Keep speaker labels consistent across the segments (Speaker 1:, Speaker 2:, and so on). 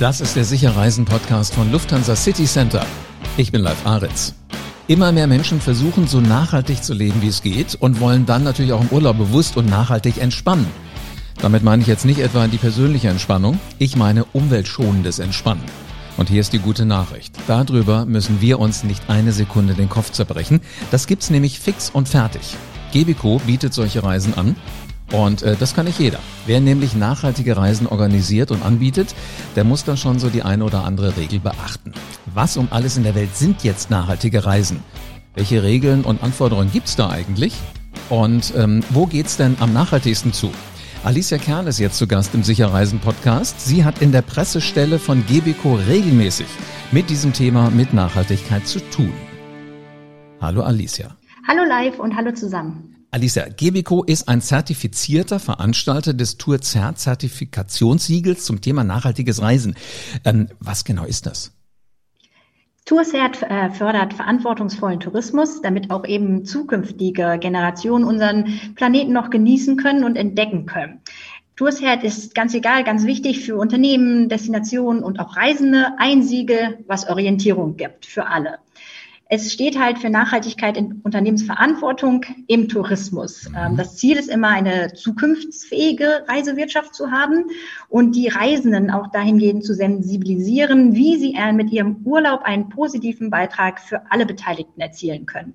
Speaker 1: Das ist der Sicherreisen-Podcast von Lufthansa City Center. Ich bin Live Aritz. Immer mehr Menschen versuchen so nachhaltig zu leben, wie es geht und wollen dann natürlich auch im Urlaub bewusst und nachhaltig entspannen. Damit meine ich jetzt nicht etwa die persönliche Entspannung, ich meine umweltschonendes Entspannen. Und hier ist die gute Nachricht. Darüber müssen wir uns nicht eine Sekunde den Kopf zerbrechen. Das gibt's nämlich fix und fertig. Gebico bietet solche Reisen an und äh, das kann nicht jeder. Wer nämlich nachhaltige Reisen organisiert und anbietet, der muss da schon so die eine oder andere Regel beachten. Was um alles in der Welt sind jetzt nachhaltige Reisen? Welche Regeln und Anforderungen gibt's da eigentlich? Und ähm, wo geht's denn am nachhaltigsten zu? Alicia Kern ist jetzt zu Gast im Sicherreisen Podcast. Sie hat in der Pressestelle von Gebico regelmäßig mit diesem Thema mit Nachhaltigkeit zu tun. Hallo Alicia.
Speaker 2: Hallo live und hallo zusammen.
Speaker 1: Alicia, Gebico ist ein zertifizierter Veranstalter des Tour-Zert-Zertifikationssiegels zum Thema nachhaltiges Reisen. Ähm, was genau ist das?
Speaker 2: Tourcert äh, fördert verantwortungsvollen Tourismus, damit auch eben zukünftige Generationen unseren Planeten noch genießen können und entdecken können. Tourcert ist ganz egal, ganz wichtig für Unternehmen, Destinationen und auch Reisende. Ein Siegel, was Orientierung gibt für alle. Es steht halt für Nachhaltigkeit in Unternehmensverantwortung im Tourismus. Ähm, das Ziel ist immer, eine zukunftsfähige Reisewirtschaft zu haben und die Reisenden auch dahingehend zu sensibilisieren, wie sie mit ihrem Urlaub einen positiven Beitrag für alle Beteiligten erzielen können.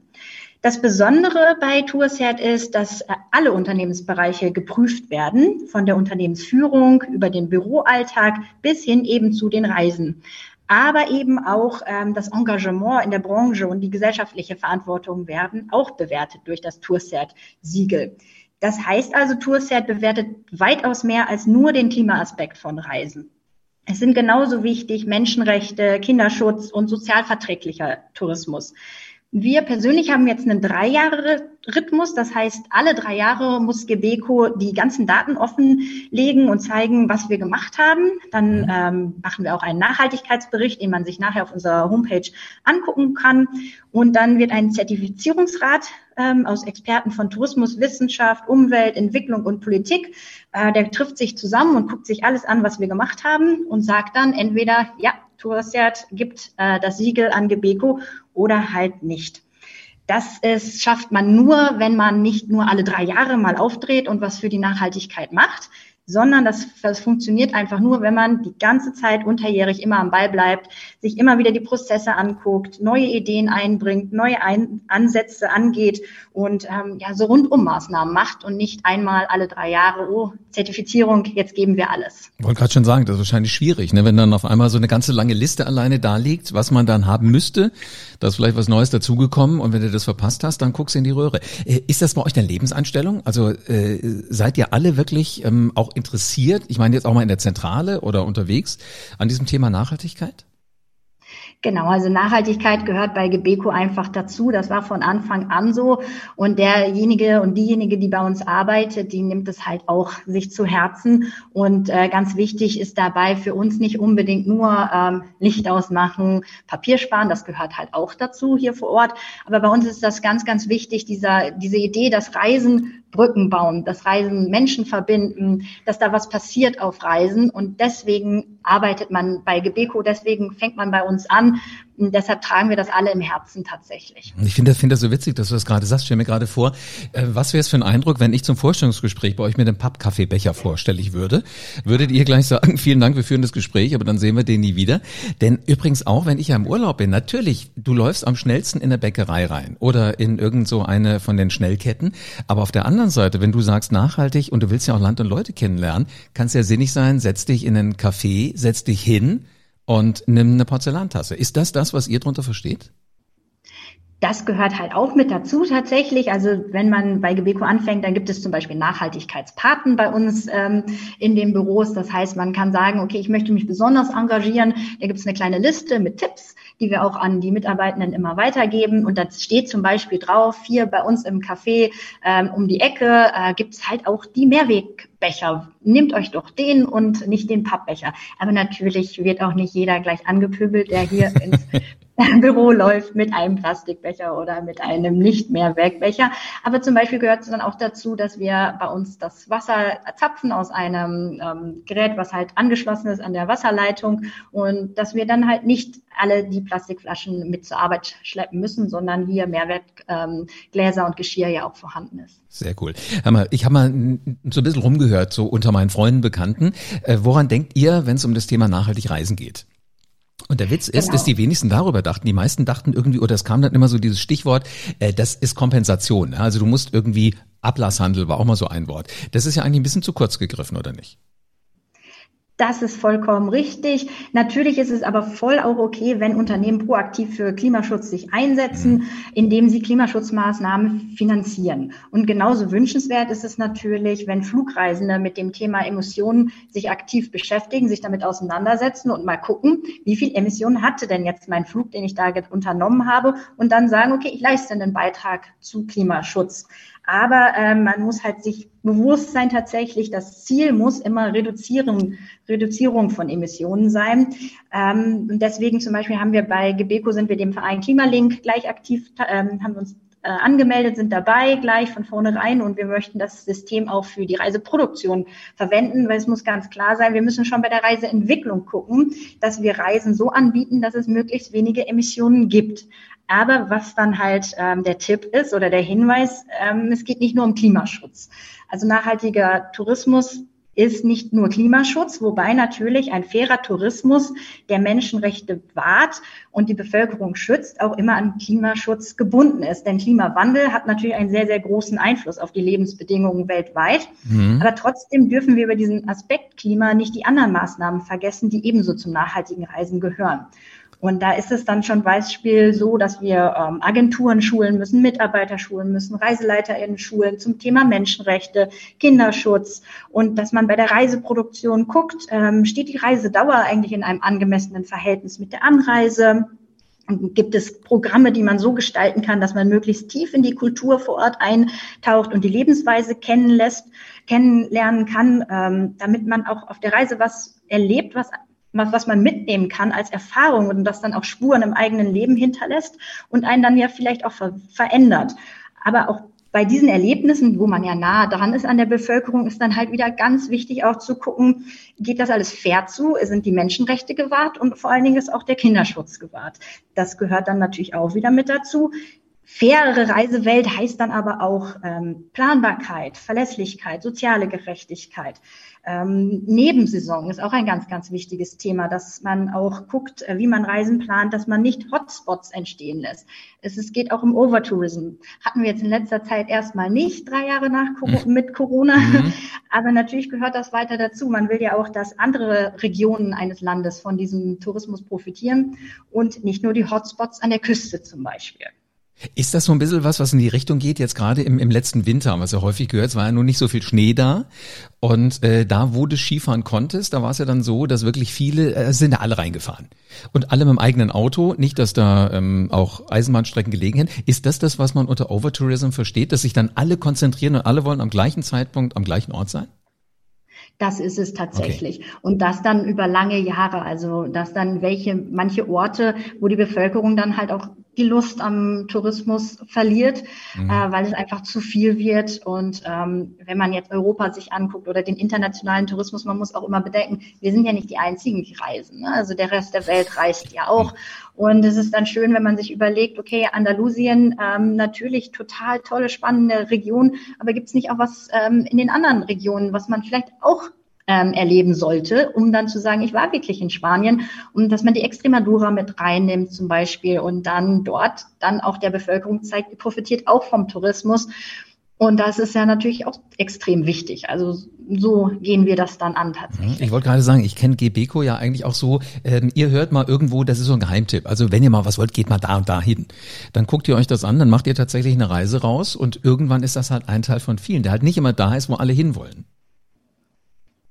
Speaker 2: Das Besondere bei Tourcert ist, dass äh, alle Unternehmensbereiche geprüft werden, von der Unternehmensführung über den Büroalltag bis hin eben zu den Reisen aber eben auch ähm, das Engagement in der Branche und die gesellschaftliche Verantwortung werden auch bewertet durch das Tourcert-Siegel. Das heißt also, Tourcert bewertet weitaus mehr als nur den Klimaaspekt von Reisen. Es sind genauso wichtig Menschenrechte, Kinderschutz und sozialverträglicher Tourismus. Wir persönlich haben jetzt einen Drei-Jahre-Rhythmus. Das heißt, alle drei Jahre muss Gebeco die ganzen Daten offenlegen und zeigen, was wir gemacht haben. Dann mhm. ähm, machen wir auch einen Nachhaltigkeitsbericht, den man sich nachher auf unserer Homepage angucken kann. Und dann wird ein Zertifizierungsrat ähm, aus Experten von Tourismus, Wissenschaft, Umwelt, Entwicklung und Politik. Äh, der trifft sich zusammen und guckt sich alles an, was wir gemacht haben und sagt dann entweder, ja, Tourcert gibt äh, das Siegel an Gebeco oder halt nicht. Das ist, schafft man nur, wenn man nicht nur alle drei Jahre mal aufdreht und was für die Nachhaltigkeit macht, sondern das, das funktioniert einfach nur, wenn man die ganze Zeit unterjährig immer am Ball bleibt, sich immer wieder die Prozesse anguckt, neue Ideen einbringt, neue Ein Ansätze angeht und ähm, ja so rundum Maßnahmen macht und nicht einmal alle drei Jahre, oh, Zertifizierung, jetzt geben wir alles.
Speaker 1: Ich wollte gerade schon sagen, das ist wahrscheinlich schwierig, ne? wenn dann auf einmal so eine ganze lange Liste alleine da liegt, was man dann haben müsste, da ist vielleicht was Neues dazugekommen und wenn du das verpasst hast, dann guckst du in die Röhre. Äh, ist das bei euch eine Lebenseinstellung? Also äh, seid ihr alle wirklich ähm, auch interessiert, ich meine jetzt auch mal in der Zentrale oder unterwegs, an diesem Thema Nachhaltigkeit?
Speaker 2: Genau, also Nachhaltigkeit gehört bei Gebeco einfach dazu. Das war von Anfang an so. Und derjenige und diejenige, die bei uns arbeitet, die nimmt es halt auch sich zu Herzen. Und äh, ganz wichtig ist dabei für uns nicht unbedingt nur ähm, Licht ausmachen, Papier sparen. Das gehört halt auch dazu hier vor Ort. Aber bei uns ist das ganz, ganz wichtig, dieser, diese Idee, dass Reisen Brücken bauen, dass Reisen Menschen verbinden, dass da was passiert auf Reisen. Und deswegen arbeitet man bei Gebeco, deswegen fängt man bei uns an. Deshalb tragen wir das alle im Herzen tatsächlich.
Speaker 1: Ich finde das, finde das so witzig, dass du das gerade sagst. Stell mir gerade vor, äh, was wäre es für ein Eindruck, wenn ich zum Vorstellungsgespräch bei euch mit dem Pappkaffeebecher vorstellig würde? Würdet ihr gleich sagen, vielen Dank, wir führen das Gespräch, aber dann sehen wir den nie wieder. Denn übrigens auch, wenn ich ja im Urlaub bin, natürlich, du läufst am schnellsten in der Bäckerei rein oder in irgend so eine von den Schnellketten. Aber auf der anderen Seite, wenn du sagst nachhaltig und du willst ja auch Land und Leute kennenlernen, kann es ja sinnig sein, setz dich in einen Café, setz dich hin, und nimm eine Porzellantasse. Ist das das, was ihr darunter versteht?
Speaker 2: Das gehört halt auch mit dazu tatsächlich. Also wenn man bei Gebeco anfängt, dann gibt es zum Beispiel Nachhaltigkeitspaten bei uns ähm, in den Büros. Das heißt, man kann sagen, okay, ich möchte mich besonders engagieren. Da gibt es eine kleine Liste mit Tipps, die wir auch an die Mitarbeitenden immer weitergeben. Und da steht zum Beispiel drauf, hier bei uns im Café ähm, um die Ecke äh, gibt es halt auch die Mehrwegbecher. Nehmt euch doch den und nicht den Pappbecher. Aber natürlich wird auch nicht jeder gleich angepöbelt, der hier ins Büro läuft mit einem Plastikbecher oder mit einem Nicht-Mehrwegbecher. Aber zum Beispiel gehört es dann auch dazu, dass wir bei uns das Wasser zapfen aus einem ähm, Gerät, was halt angeschlossen ist an der Wasserleitung und dass wir dann halt nicht alle die Plastikflaschen mit zur Arbeit schleppen müssen, sondern hier Mehrwertgläser ähm, und Geschirr ja auch vorhanden ist.
Speaker 1: Sehr cool. Mal, ich habe mal so ein bisschen rumgehört, so unter meinen Freunden, Bekannten. Äh, woran denkt ihr, wenn es um das Thema nachhaltig Reisen geht? Und der Witz ist, genau. dass die wenigsten darüber dachten. Die meisten dachten irgendwie, oder es kam dann immer so dieses Stichwort, äh, das ist Kompensation. Also du musst irgendwie Ablasshandel war auch mal so ein Wort. Das ist ja eigentlich ein bisschen zu kurz gegriffen, oder nicht?
Speaker 2: Das ist vollkommen richtig. Natürlich ist es aber voll auch okay, wenn Unternehmen proaktiv für Klimaschutz sich einsetzen, mhm. indem sie Klimaschutzmaßnahmen finanzieren. Und genauso wünschenswert ist es natürlich, wenn Flugreisende mit dem Thema Emissionen sich aktiv beschäftigen, sich damit auseinandersetzen und mal gucken, wie viel Emissionen hatte denn jetzt mein Flug, den ich da unternommen habe und dann sagen, okay, ich leiste einen Beitrag zu Klimaschutz. Aber ähm, man muss halt sich bewusst sein tatsächlich, das Ziel muss immer Reduzierung, Reduzierung von Emissionen sein. Ähm, und deswegen zum Beispiel haben wir bei Gebeco sind wir dem Verein Klimalink gleich aktiv, ähm, haben uns äh, angemeldet, sind dabei gleich von vornherein und wir möchten das System auch für die Reiseproduktion verwenden, weil es muss ganz klar sein, wir müssen schon bei der Reiseentwicklung gucken, dass wir Reisen so anbieten, dass es möglichst wenige Emissionen gibt. Aber was dann halt ähm, der Tipp ist oder der Hinweis, ähm, es geht nicht nur um Klimaschutz. Also nachhaltiger Tourismus ist nicht nur Klimaschutz, wobei natürlich ein fairer Tourismus, der Menschenrechte wahrt und die Bevölkerung schützt, auch immer an Klimaschutz gebunden ist. Denn Klimawandel hat natürlich einen sehr, sehr großen Einfluss auf die Lebensbedingungen weltweit. Mhm. Aber trotzdem dürfen wir über diesen Aspekt Klima nicht die anderen Maßnahmen vergessen, die ebenso zum nachhaltigen Reisen gehören. Und da ist es dann schon Beispiel so, dass wir ähm, Agenturen schulen müssen, Mitarbeiter schulen müssen, ReiseleiterInnen schulen zum Thema Menschenrechte, Kinderschutz und dass man bei der Reiseproduktion guckt, ähm, steht die Reisedauer eigentlich in einem angemessenen Verhältnis mit der Anreise? gibt es Programme, die man so gestalten kann, dass man möglichst tief in die Kultur vor Ort eintaucht und die Lebensweise kennenlässt, kennenlernen kann, ähm, damit man auch auf der Reise was erlebt, was was, was man mitnehmen kann als Erfahrung und das dann auch Spuren im eigenen Leben hinterlässt und einen dann ja vielleicht auch ver verändert. Aber auch bei diesen Erlebnissen, wo man ja nah dran ist an der Bevölkerung, ist dann halt wieder ganz wichtig auch zu gucken, geht das alles fair zu? Sind die Menschenrechte gewahrt? Und vor allen Dingen ist auch der Kinderschutz gewahrt. Das gehört dann natürlich auch wieder mit dazu. Fairere Reisewelt heißt dann aber auch ähm, Planbarkeit, Verlässlichkeit, soziale Gerechtigkeit. Ähm, Nebensaison ist auch ein ganz, ganz wichtiges Thema, dass man auch guckt, äh, wie man Reisen plant, dass man nicht Hotspots entstehen lässt. Es, es geht auch um Overtourism. Hatten wir jetzt in letzter Zeit erstmal nicht, drei Jahre nach mhm. mit Corona. Mhm. Aber natürlich gehört das weiter dazu. Man will ja auch, dass andere Regionen eines Landes von diesem Tourismus profitieren und nicht nur die Hotspots an der Küste zum Beispiel.
Speaker 1: Ist das so ein bisschen was, was in die Richtung geht, jetzt gerade im, im letzten Winter, was ja häufig gehört, es war ja nun nicht so viel Schnee da. Und äh, da, wo du Skifahren konntest, da war es ja dann so, dass wirklich viele, äh, sind ja alle reingefahren. Und alle mit dem eigenen Auto, nicht, dass da ähm, auch Eisenbahnstrecken gelegen sind. Ist das das, was man unter Overtourism versteht, dass sich dann alle konzentrieren und alle wollen am gleichen Zeitpunkt am gleichen Ort sein?
Speaker 2: Das ist es tatsächlich. Okay. Und das dann über lange Jahre. Also, dass dann welche, manche Orte, wo die Bevölkerung dann halt auch die Lust am Tourismus verliert, mhm. äh, weil es einfach zu viel wird. Und ähm, wenn man jetzt Europa sich anguckt oder den internationalen Tourismus, man muss auch immer bedenken, wir sind ja nicht die Einzigen, die reisen. Ne? Also der Rest der Welt reist ja auch. Und es ist dann schön, wenn man sich überlegt, okay, Andalusien, ähm, natürlich total tolle, spannende Region, aber gibt es nicht auch was ähm, in den anderen Regionen, was man vielleicht auch ähm, erleben sollte, um dann zu sagen, ich war wirklich in Spanien und dass man die Extremadura mit reinnimmt zum Beispiel und dann dort dann auch der Bevölkerung zeigt, die profitiert auch vom Tourismus. Und das ist ja natürlich auch extrem wichtig. Also so gehen wir das dann an tatsächlich.
Speaker 1: Ich wollte gerade sagen, ich kenne Gebeco ja eigentlich auch so, ähm, ihr hört mal irgendwo, das ist so ein Geheimtipp. Also wenn ihr mal was wollt, geht mal da und da hin. Dann guckt ihr euch das an, dann macht ihr tatsächlich eine Reise raus und irgendwann ist das halt ein Teil von vielen, der halt nicht immer da ist, wo alle hinwollen.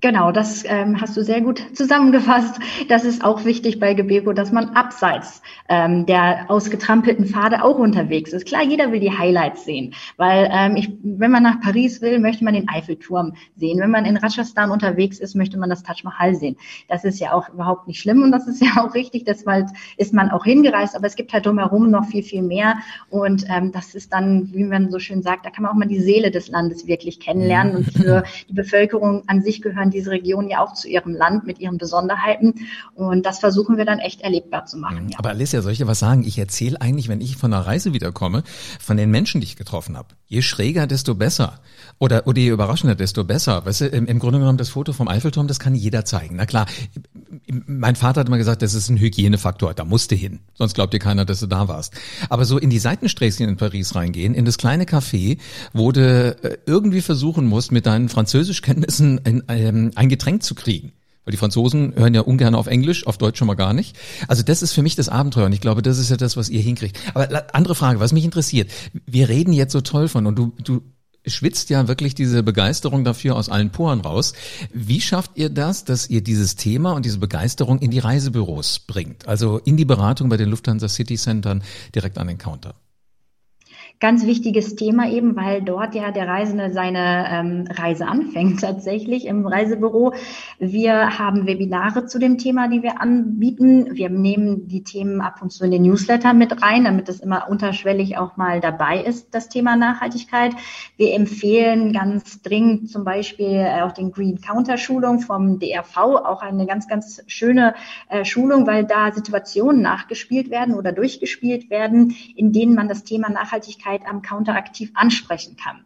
Speaker 2: Genau, das ähm, hast du sehr gut zusammengefasst. Das ist auch wichtig bei Gebeko, dass man abseits ähm, der ausgetrampelten Pfade auch unterwegs ist. Klar, jeder will die Highlights sehen, weil ähm, ich, wenn man nach Paris will, möchte man den Eiffelturm sehen. Wenn man in Rajasthan unterwegs ist, möchte man das Taj Mahal sehen. Das ist ja auch überhaupt nicht schlimm und das ist ja auch richtig. Deshalb ist man auch hingereist, aber es gibt halt drumherum noch viel, viel mehr. Und ähm, das ist dann, wie man so schön sagt, da kann man auch mal die Seele des Landes wirklich kennenlernen. Und für die Bevölkerung an sich gehören diese Regionen ja auch zu ihrem Land mit ihren Besonderheiten. Und das versuchen wir dann echt erlebbar zu machen.
Speaker 1: Aber Alicia, soll ich dir was sagen? Ich erzähle eigentlich, wenn ich von einer Reise wiederkomme, von den Menschen, die ich getroffen habe. Je schräger, desto besser. Oder, oder je überraschender, desto besser. Weißt du, im, im Grunde genommen das Foto vom Eiffelturm, das kann jeder zeigen. Na klar, mein Vater hat immer gesagt, das ist ein Hygienefaktor, da musst du hin. Sonst glaubt dir keiner, dass du da warst. Aber so in die Seitensträßchen in Paris reingehen, in das kleine Café, wo du äh, irgendwie versuchen musst, mit deinen Französischkenntnissen ein, ähm, ein Getränk zu kriegen. Weil die Franzosen hören ja ungern auf Englisch, auf Deutsch schon mal gar nicht. Also das ist für mich das Abenteuer und ich glaube, das ist ja das, was ihr hinkriegt. Aber andere Frage, was mich interessiert. Wir reden jetzt so toll von und du, du schwitzt ja wirklich diese Begeisterung dafür aus allen Poren raus. Wie schafft ihr das, dass ihr dieses Thema und diese Begeisterung in die Reisebüros bringt? Also in die Beratung bei den Lufthansa City Centern direkt an den Counter?
Speaker 2: Ganz wichtiges Thema eben, weil dort ja der Reisende seine ähm, Reise anfängt tatsächlich im Reisebüro. Wir haben Webinare zu dem Thema, die wir anbieten. Wir nehmen die Themen ab und zu in den Newsletter mit rein, damit es immer unterschwellig auch mal dabei ist, das Thema Nachhaltigkeit. Wir empfehlen ganz dringend zum Beispiel auch den Green Counter Schulung vom DRV, auch eine ganz, ganz schöne äh, Schulung, weil da Situationen nachgespielt werden oder durchgespielt werden, in denen man das Thema Nachhaltigkeit Nachhaltigkeit am Counter aktiv ansprechen kann.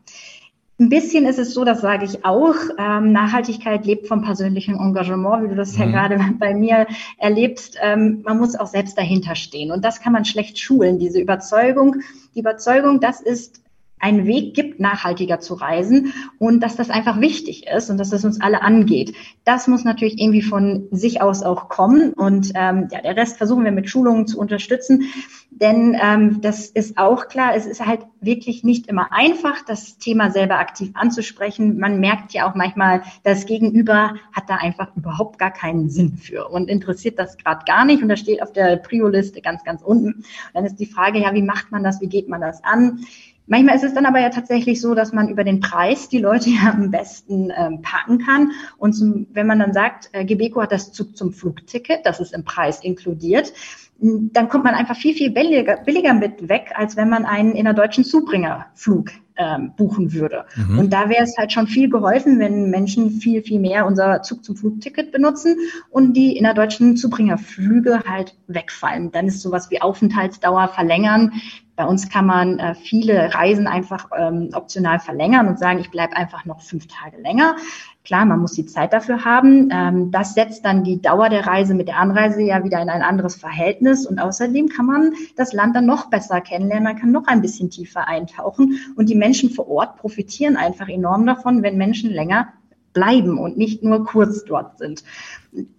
Speaker 2: Ein bisschen ist es so, das sage ich auch, ähm, Nachhaltigkeit lebt vom persönlichen Engagement, wie du das mhm. ja gerade bei mir erlebst. Ähm, man muss auch selbst dahinter stehen und das kann man schlecht schulen, diese Überzeugung. Die Überzeugung, das ist einen Weg gibt, nachhaltiger zu reisen und dass das einfach wichtig ist und dass das uns alle angeht. Das muss natürlich irgendwie von sich aus auch kommen und ähm, ja, der Rest versuchen wir mit Schulungen zu unterstützen, denn ähm, das ist auch klar, es ist halt wirklich nicht immer einfach, das Thema selber aktiv anzusprechen. Man merkt ja auch manchmal, das Gegenüber hat da einfach überhaupt gar keinen Sinn für und interessiert das gerade gar nicht und das steht auf der Prio-Liste ganz, ganz unten. Und dann ist die Frage, ja, wie macht man das, wie geht man das an? Manchmal ist es dann aber ja tatsächlich so, dass man über den Preis die Leute ja am besten ähm, packen kann. Und zum, wenn man dann sagt, äh, Gebeco hat das Zug zum Flugticket, das ist im Preis inkludiert, dann kommt man einfach viel, viel billiger, billiger mit weg, als wenn man einen in der deutschen Zubringerflug ähm, buchen würde. Mhm. Und da wäre es halt schon viel geholfen, wenn Menschen viel, viel mehr unser Zug zum Flugticket benutzen und die in der deutschen Zubringerflüge halt wegfallen. Dann ist sowas wie Aufenthaltsdauer verlängern bei uns kann man äh, viele Reisen einfach ähm, optional verlängern und sagen, ich bleibe einfach noch fünf Tage länger. Klar, man muss die Zeit dafür haben. Ähm, das setzt dann die Dauer der Reise mit der Anreise ja wieder in ein anderes Verhältnis. Und außerdem kann man das Land dann noch besser kennenlernen. Man kann noch ein bisschen tiefer eintauchen. Und die Menschen vor Ort profitieren einfach enorm davon, wenn Menschen länger bleiben und nicht nur kurz dort sind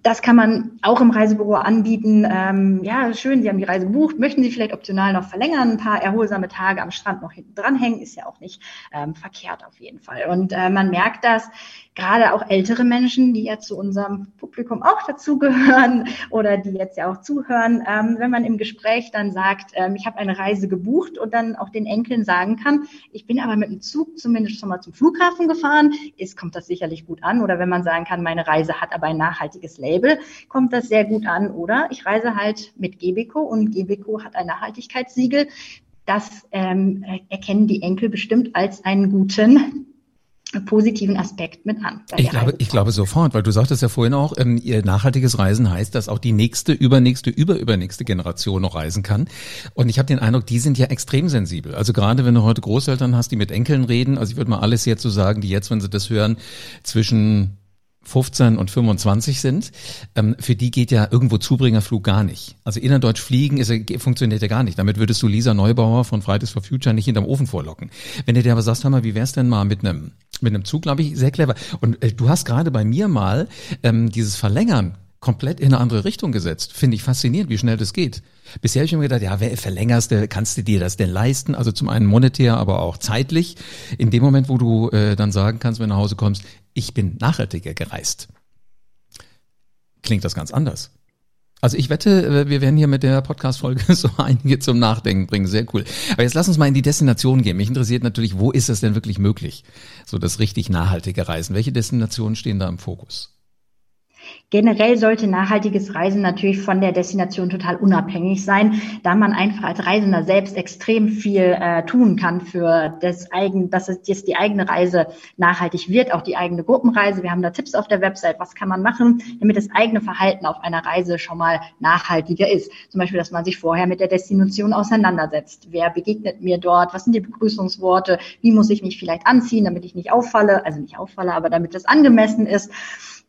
Speaker 2: das kann man auch im Reisebüro anbieten. Ähm, ja, schön, Sie haben die Reise gebucht. Möchten Sie vielleicht optional noch verlängern? Ein paar erholsame Tage am Strand noch hinten dranhängen, ist ja auch nicht ähm, verkehrt auf jeden Fall. Und äh, man merkt das, gerade auch ältere Menschen, die ja zu unserem Publikum auch dazugehören oder die jetzt ja auch zuhören, ähm, wenn man im Gespräch dann sagt, ähm, ich habe eine Reise gebucht und dann auch den Enkeln sagen kann, ich bin aber mit dem Zug zumindest schon mal zum Flughafen gefahren, ist, kommt das sicherlich gut an. Oder wenn man sagen kann, meine Reise hat aber ein nachhaltiges Label, kommt das sehr gut an. Oder ich reise halt mit Gebeco und Gebeco hat ein Nachhaltigkeitssiegel. Das ähm, erkennen die Enkel bestimmt als einen guten positiven Aspekt mit an.
Speaker 1: Ich glaube, ich glaube sofort, weil du sagtest ja vorhin auch, ähm, ihr nachhaltiges Reisen heißt, dass auch die nächste, übernächste, überübernächste Generation noch reisen kann. Und ich habe den Eindruck, die sind ja extrem sensibel. Also gerade wenn du heute Großeltern hast, die mit Enkeln reden, also ich würde mal alles jetzt so sagen, die jetzt, wenn sie das hören, zwischen 15 und 25 sind, ähm, für die geht ja irgendwo Zubringerflug gar nicht. Also innerdeutsch fliegen ist, funktioniert ja gar nicht. Damit würdest du Lisa Neubauer von Fridays for Future nicht hinterm Ofen vorlocken. Wenn du dir aber sagst, hör mal, wie wär's denn mal mit einem mit einem Zug, glaube ich, sehr clever. Und äh, du hast gerade bei mir mal ähm, dieses Verlängern komplett in eine andere Richtung gesetzt. Finde ich faszinierend, wie schnell das geht. Bisher habe ich mir gedacht, ja, wer verlängerst, kannst du dir das denn leisten? Also zum einen monetär, aber auch zeitlich. In dem Moment, wo du äh, dann sagen kannst, wenn du nach Hause kommst, ich bin nachhaltiger gereist. Klingt das ganz anders. Also ich wette, äh, wir werden hier mit der Podcast-Folge so einige zum Nachdenken bringen. Sehr cool. Aber jetzt lass uns mal in die Destination gehen. Mich interessiert natürlich, wo ist es denn wirklich möglich? So das richtig nachhaltige Reisen. Welche Destinationen stehen da im Fokus?
Speaker 2: Generell sollte nachhaltiges Reisen natürlich von der Destination total unabhängig sein, da man einfach als Reisender selbst extrem viel äh, tun kann für das eigen, dass es jetzt die eigene Reise nachhaltig wird, auch die eigene Gruppenreise. Wir haben da Tipps auf der Website, was kann man machen, damit das eigene Verhalten auf einer Reise schon mal nachhaltiger ist. Zum Beispiel, dass man sich vorher mit der Destination auseinandersetzt. Wer begegnet mir dort? Was sind die Begrüßungsworte? Wie muss ich mich vielleicht anziehen, damit ich nicht auffalle? Also nicht auffalle, aber damit es angemessen ist.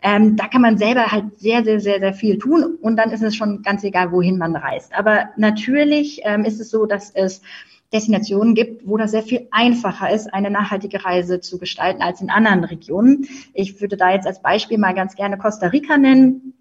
Speaker 2: Ähm, da kann man selber halt sehr, sehr, sehr, sehr viel tun und dann ist es schon ganz egal, wohin man reist. Aber natürlich ähm, ist es so, dass es Destinationen gibt, wo das sehr viel einfacher ist, eine nachhaltige Reise zu gestalten als in anderen Regionen. Ich würde da jetzt als Beispiel mal ganz gerne Costa Rica nennen.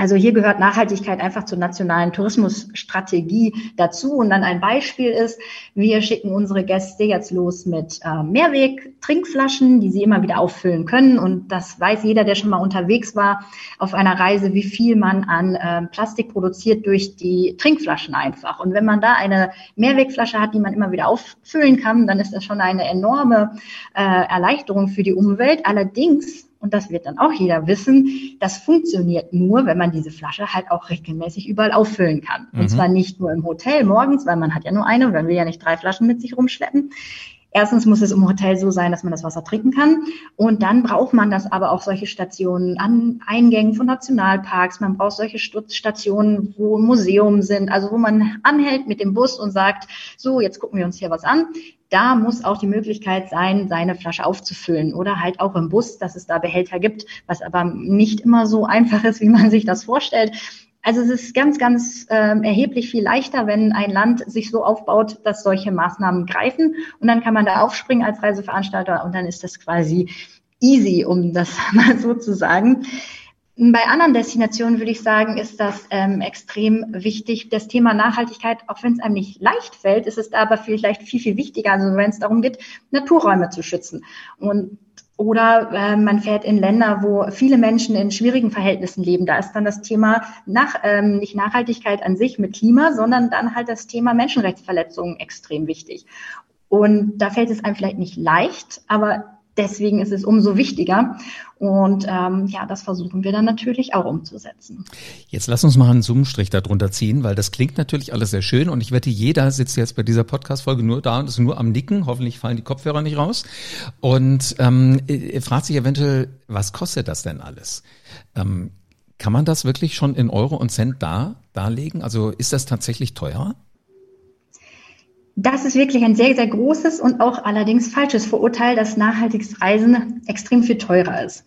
Speaker 2: Also hier gehört Nachhaltigkeit einfach zur nationalen Tourismusstrategie dazu. Und dann ein Beispiel ist, wir schicken unsere Gäste jetzt los mit äh, Mehrweg-Trinkflaschen, die sie immer wieder auffüllen können. Und das weiß jeder, der schon mal unterwegs war auf einer Reise, wie viel man an äh, Plastik produziert durch die Trinkflaschen einfach. Und wenn man da eine Mehrwegflasche hat, die man immer wieder auffüllen kann, dann ist das schon eine enorme äh, Erleichterung für die Umwelt. Allerdings und das wird dann auch jeder wissen, das funktioniert nur, wenn man diese Flasche halt auch regelmäßig überall auffüllen kann. Und mhm. zwar nicht nur im Hotel morgens, weil man hat ja nur eine, man will ja nicht drei Flaschen mit sich rumschleppen. Erstens muss es im Hotel so sein, dass man das Wasser trinken kann. Und dann braucht man das aber auch solche Stationen an Eingängen von Nationalparks. Man braucht solche Stationen, wo Museum sind, also wo man anhält mit dem Bus und sagt, so, jetzt gucken wir uns hier was an da muss auch die Möglichkeit sein, seine Flasche aufzufüllen oder halt auch im Bus, dass es da Behälter gibt, was aber nicht immer so einfach ist, wie man sich das vorstellt. Also es ist ganz, ganz äh, erheblich viel leichter, wenn ein Land sich so aufbaut, dass solche Maßnahmen greifen und dann kann man da aufspringen als Reiseveranstalter und dann ist das quasi easy, um das mal so zu sagen. Bei anderen Destinationen würde ich sagen, ist das ähm, extrem wichtig. Das Thema Nachhaltigkeit, auch wenn es einem nicht leicht fällt, ist es aber vielleicht viel, viel wichtiger. Also wenn es darum geht, Naturräume zu schützen. Und oder äh, man fährt in Länder, wo viele Menschen in schwierigen Verhältnissen leben. Da ist dann das Thema nach, ähm, nicht Nachhaltigkeit an sich mit Klima, sondern dann halt das Thema Menschenrechtsverletzungen extrem wichtig. Und da fällt es einem vielleicht nicht leicht, aber deswegen ist es umso wichtiger. Und ähm, ja, das versuchen wir dann natürlich auch umzusetzen.
Speaker 1: Jetzt lass uns mal einen Zoom-Strich darunter ziehen, weil das klingt natürlich alles sehr schön und ich wette, jeder sitzt jetzt bei dieser Podcast-Folge nur da und ist nur am Nicken. Hoffentlich fallen die Kopfhörer nicht raus. Und ähm, äh, fragt sich eventuell, was kostet das denn alles? Ähm, kann man das wirklich schon in Euro und Cent da darlegen? Also ist das tatsächlich teuer?
Speaker 2: Das ist wirklich ein sehr, sehr großes und auch allerdings falsches Vorurteil, dass nachhaltiges Reisen extrem viel teurer ist.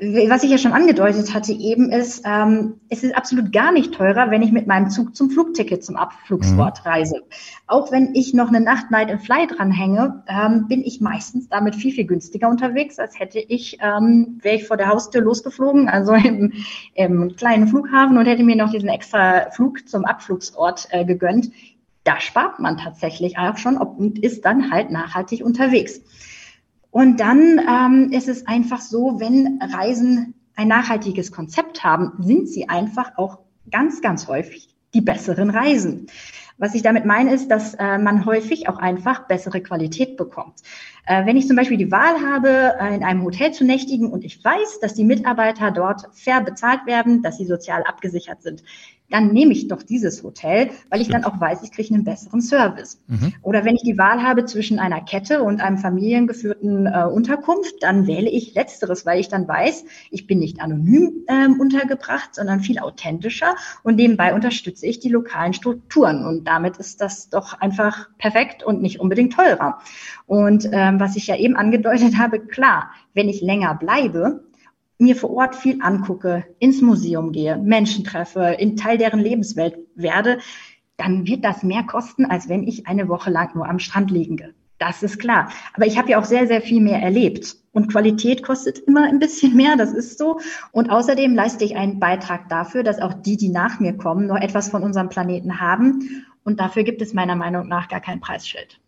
Speaker 2: Was ich ja schon angedeutet hatte eben ist, ähm, es ist absolut gar nicht teurer, wenn ich mit meinem Zug zum Flugticket zum Abflugsort mhm. reise. Auch wenn ich noch eine Nacht Night and Fly dranhänge, ähm, bin ich meistens damit viel, viel günstiger unterwegs, als hätte ich, ähm, wäre ich vor der Haustür losgeflogen, also im, im kleinen Flughafen und hätte mir noch diesen extra Flug zum Abflugsort äh, gegönnt da spart man tatsächlich auch schon und ist dann halt nachhaltig unterwegs. Und dann ähm, ist es einfach so, wenn Reisen ein nachhaltiges Konzept haben, sind sie einfach auch ganz, ganz häufig die besseren Reisen. Was ich damit meine, ist, dass äh, man häufig auch einfach bessere Qualität bekommt. Äh, wenn ich zum Beispiel die Wahl habe, äh, in einem Hotel zu nächtigen und ich weiß, dass die Mitarbeiter dort fair bezahlt werden, dass sie sozial abgesichert sind, dann nehme ich doch dieses Hotel, weil ich dann auch weiß, ich kriege einen besseren Service. Mhm. Oder wenn ich die Wahl habe zwischen einer Kette und einem familiengeführten äh, Unterkunft, dann wähle ich letzteres, weil ich dann weiß, ich bin nicht anonym ähm, untergebracht, sondern viel authentischer und nebenbei unterstütze ich die lokalen Strukturen und damit ist das doch einfach perfekt und nicht unbedingt teurer. Und ähm, was ich ja eben angedeutet habe, klar, wenn ich länger bleibe, mir vor Ort viel angucke, ins Museum gehe, Menschen treffe, in Teil deren Lebenswelt werde, dann wird das mehr kosten, als wenn ich eine Woche lang nur am Strand liege. Das ist klar. Aber ich habe ja auch sehr, sehr viel mehr erlebt. Und Qualität kostet immer ein bisschen mehr, das ist so. Und außerdem leiste ich einen Beitrag dafür, dass auch die, die nach mir kommen, noch etwas von unserem Planeten haben. Und dafür gibt es meiner Meinung nach gar kein Preisschild.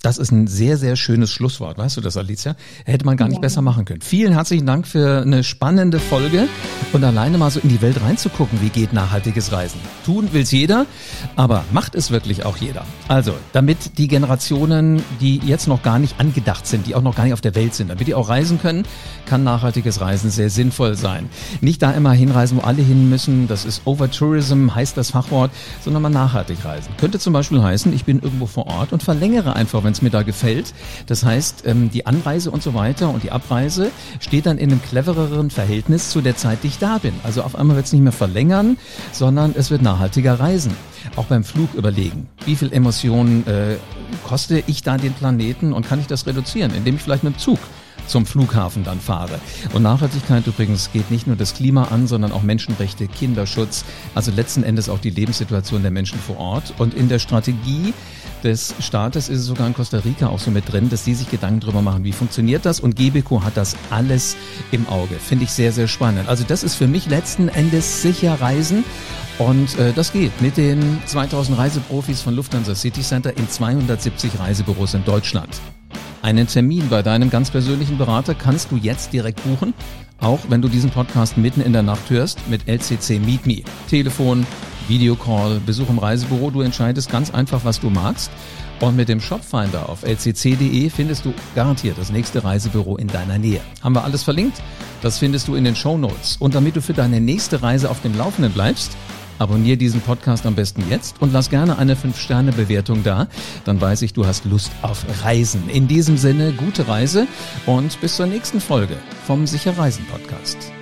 Speaker 1: Das ist ein sehr, sehr schönes Schlusswort. Weißt du das, Alicia? Hätte man gar nicht ja. besser machen können. Vielen herzlichen Dank für eine spannende Folge und alleine mal so in die Welt reinzugucken, wie geht nachhaltiges Reisen. Tun will's jeder, aber macht es wirklich auch jeder. Also, damit die Generationen, die jetzt noch gar nicht angedacht sind, die auch noch gar nicht auf der Welt sind, damit die auch reisen können, kann nachhaltiges Reisen sehr sinnvoll sein. Nicht da immer hinreisen, wo alle hin müssen. Das ist Overtourism, heißt das Fachwort, sondern mal nachhaltig reisen. Könnte zum Beispiel heißen, ich bin irgendwo vor Ort und verlängere einfach, wenn es mir da gefällt. Das heißt, ähm, die Anreise und so weiter und die Abreise steht dann in einem clevereren Verhältnis zu der Zeit, die ich da bin. Also auf einmal wird es nicht mehr verlängern, sondern es wird nachhaltiger reisen. Auch beim Flug überlegen, wie viel Emotionen äh, koste ich da den Planeten und kann ich das reduzieren, indem ich vielleicht mit dem Zug zum Flughafen dann fahre. Und Nachhaltigkeit übrigens geht nicht nur das Klima an, sondern auch Menschenrechte, Kinderschutz, also letzten Endes auch die Lebenssituation der Menschen vor Ort. Und in der Strategie des Staates ist es sogar in Costa Rica auch so mit drin, dass sie sich Gedanken darüber machen, wie funktioniert das und Gebeco hat das alles im Auge. Finde ich sehr, sehr spannend. Also das ist für mich letzten Endes sicher Reisen und äh, das geht mit den 2000 Reiseprofis von Lufthansa City Center in 270 Reisebüros in Deutschland. Einen Termin bei deinem ganz persönlichen Berater kannst du jetzt direkt buchen, auch wenn du diesen Podcast mitten in der Nacht hörst mit LCC Meet Me. Telefon Videocall, Besuch im Reisebüro. Du entscheidest ganz einfach, was du magst. Und mit dem Shopfinder auf lcc.de findest du garantiert das nächste Reisebüro in deiner Nähe. Haben wir alles verlinkt? Das findest du in den Show Notes. Und damit du für deine nächste Reise auf dem Laufenden bleibst, abonniere diesen Podcast am besten jetzt und lass gerne eine 5-Sterne-Bewertung da. Dann weiß ich, du hast Lust auf Reisen. In diesem Sinne, gute Reise und bis zur nächsten Folge vom Sicher Reisen Podcast.